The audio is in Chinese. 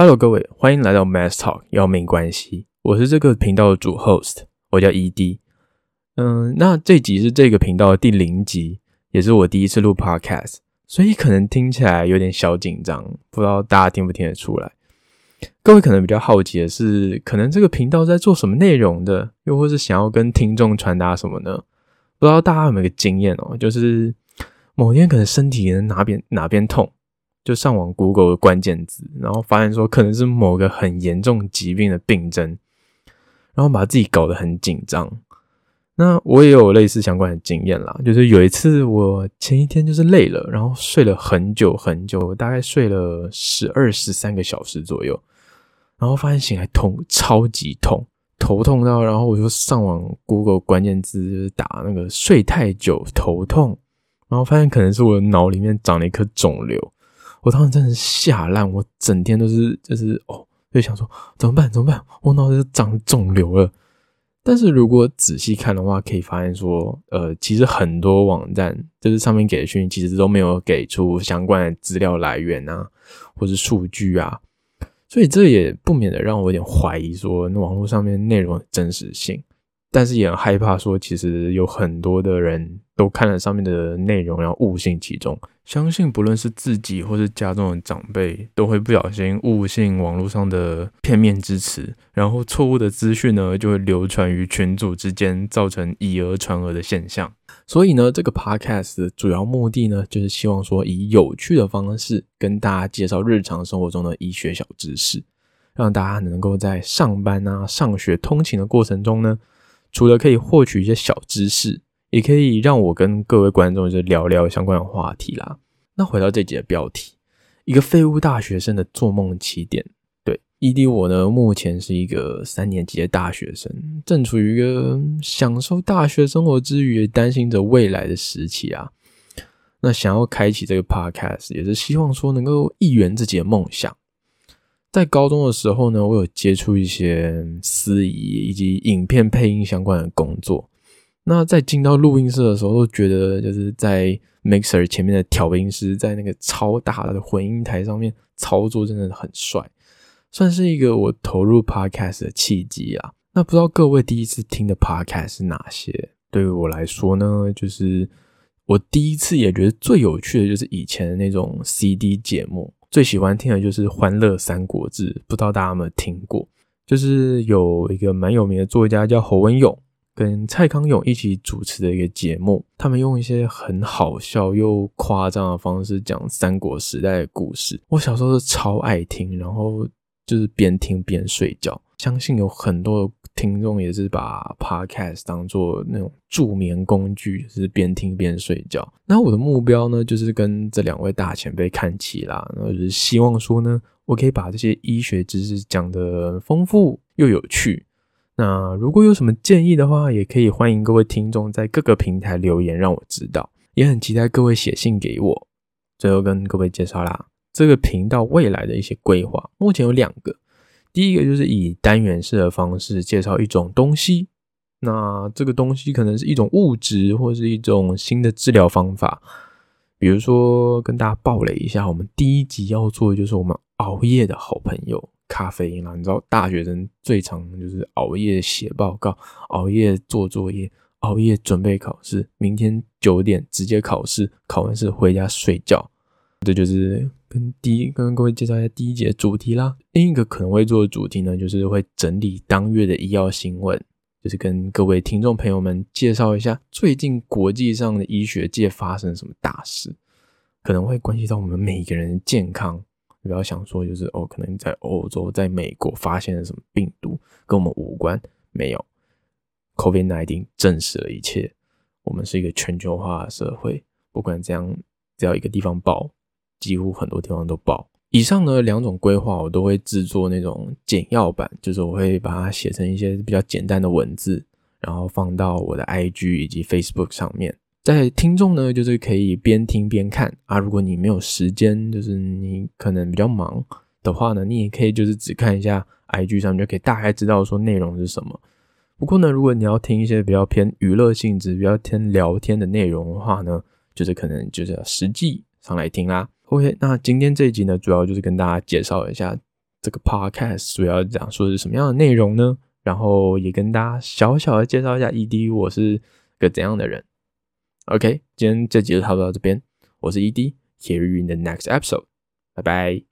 Hello，各位，欢迎来到 Mass Talk 要命关系。我是这个频道的主 host，我叫 ED。嗯，那这集是这个频道的第零集，也是我第一次录 podcast，所以可能听起来有点小紧张，不知道大家听不听得出来。各位可能比较好奇的是，可能这个频道在做什么内容的，又或是想要跟听众传达什么呢？不知道大家有没有个经验哦，就是某天可能身体哪边哪边痛。就上网 Google 的关键字，然后发现说可能是某个很严重疾病的病症，然后把自己搞得很紧张。那我也有类似相关的经验啦，就是有一次我前一天就是累了，然后睡了很久很久，大概睡了十二十三个小时左右，然后发现醒来痛，超级痛，头痛到，然后我就上网 Google 关键字，就是打那个睡太久头痛，然后发现可能是我的脑里面长了一颗肿瘤。我当时真的吓烂，我整天都是就是哦，就想说怎么办怎么办，我脑子长肿瘤了。但是如果仔细看的话，可以发现说，呃，其实很多网站就是上面给的讯息，其实都没有给出相关的资料来源啊，或是数据啊，所以这也不免的让我有点怀疑说，那网络上面内容的真实性。但是也很害怕说，其实有很多的人都看了上面的内容，然后误信其中。相信不论是自己或是家中的长辈，都会不小心误信网络上的片面之词，然后错误的资讯呢就会流传于群组之间，造成以讹传讹的现象。所以呢，这个 podcast 的主要目的呢，就是希望说以有趣的方式跟大家介绍日常生活中的医学小知识，让大家能够在上班啊、上学、通勤的过程中呢，除了可以获取一些小知识。也可以让我跟各位观众就聊聊相关的话题啦。那回到这集的标题，一个废物大学生的做梦起点。对，ED 我呢，目前是一个三年级的大学生，正处于一个享受大学生活之余，担心着未来的时期啊。那想要开启这个 Podcast，也是希望说能够一圆自己的梦想。在高中的时候呢，我有接触一些司仪以及影片配音相关的工作。那在进到录音室的时候，都觉得就是在 mixer 前面的调音师在那个超大的混音台上面操作，真的很帅，算是一个我投入 podcast 的契机啊。那不知道各位第一次听的 podcast 是哪些？对于我来说呢，就是我第一次也觉得最有趣的就是以前的那种 CD 节目，最喜欢听的就是《欢乐三国志》，不知道大家有没有听过？就是有一个蛮有名的作家叫侯文勇。跟蔡康永一起主持的一个节目，他们用一些很好笑又夸张的方式讲三国时代的故事。我小时候是超爱听，然后就是边听边睡觉。相信有很多听众也是把 podcast 当做那种助眠工具，就是边听边睡觉。那我的目标呢，就是跟这两位大前辈看齐啦，然后就是希望说呢，我可以把这些医学知识讲得丰富又有趣。那如果有什么建议的话，也可以欢迎各位听众在各个平台留言让我知道，也很期待各位写信给我。最后跟各位介绍啦，这个频道未来的一些规划，目前有两个。第一个就是以单元式的方式介绍一种东西，那这个东西可能是一种物质或是一种新的治疗方法。比如说跟大家暴雷一下，我们第一集要做的就是我们熬夜的好朋友。咖啡因啦，你知道大学生最常就是熬夜写报告、熬夜做作业、熬夜准备考试，明天九点直接考试，考完试回家睡觉。这就是跟第一跟各位介绍一下第一节主题啦。另一个可能会做的主题呢，就是会整理当月的医药新闻，就是跟各位听众朋友们介绍一下最近国际上的医学界发生什么大事，可能会关系到我们每一个人的健康。不要想说，就是哦，可能在欧洲、在美国发现了什么病毒，跟我们无关。没有，COVID-19 证实了一切。我们是一个全球化的社会，不管怎样，只要一个地方爆，几乎很多地方都爆。以上呢两种规划，我都会制作那种简要版，就是我会把它写成一些比较简单的文字，然后放到我的 IG 以及 Facebook 上面。在听众呢，就是可以边听边看啊。如果你没有时间，就是你可能比较忙的话呢，你也可以就是只看一下 IG 上面，就可以大概知道说内容是什么。不过呢，如果你要听一些比较偏娱乐性质、比较偏聊天的内容的话呢，就是可能就是要实际上来听啦。OK，那今天这一集呢，主要就是跟大家介绍一下这个 podcast 主要讲述的是什么样的内容呢？然后也跟大家小小的介绍一下 ED 我是个怎样的人。OK，今天这集就差不多到这边，我是 ED，hear you in the next episode，拜拜。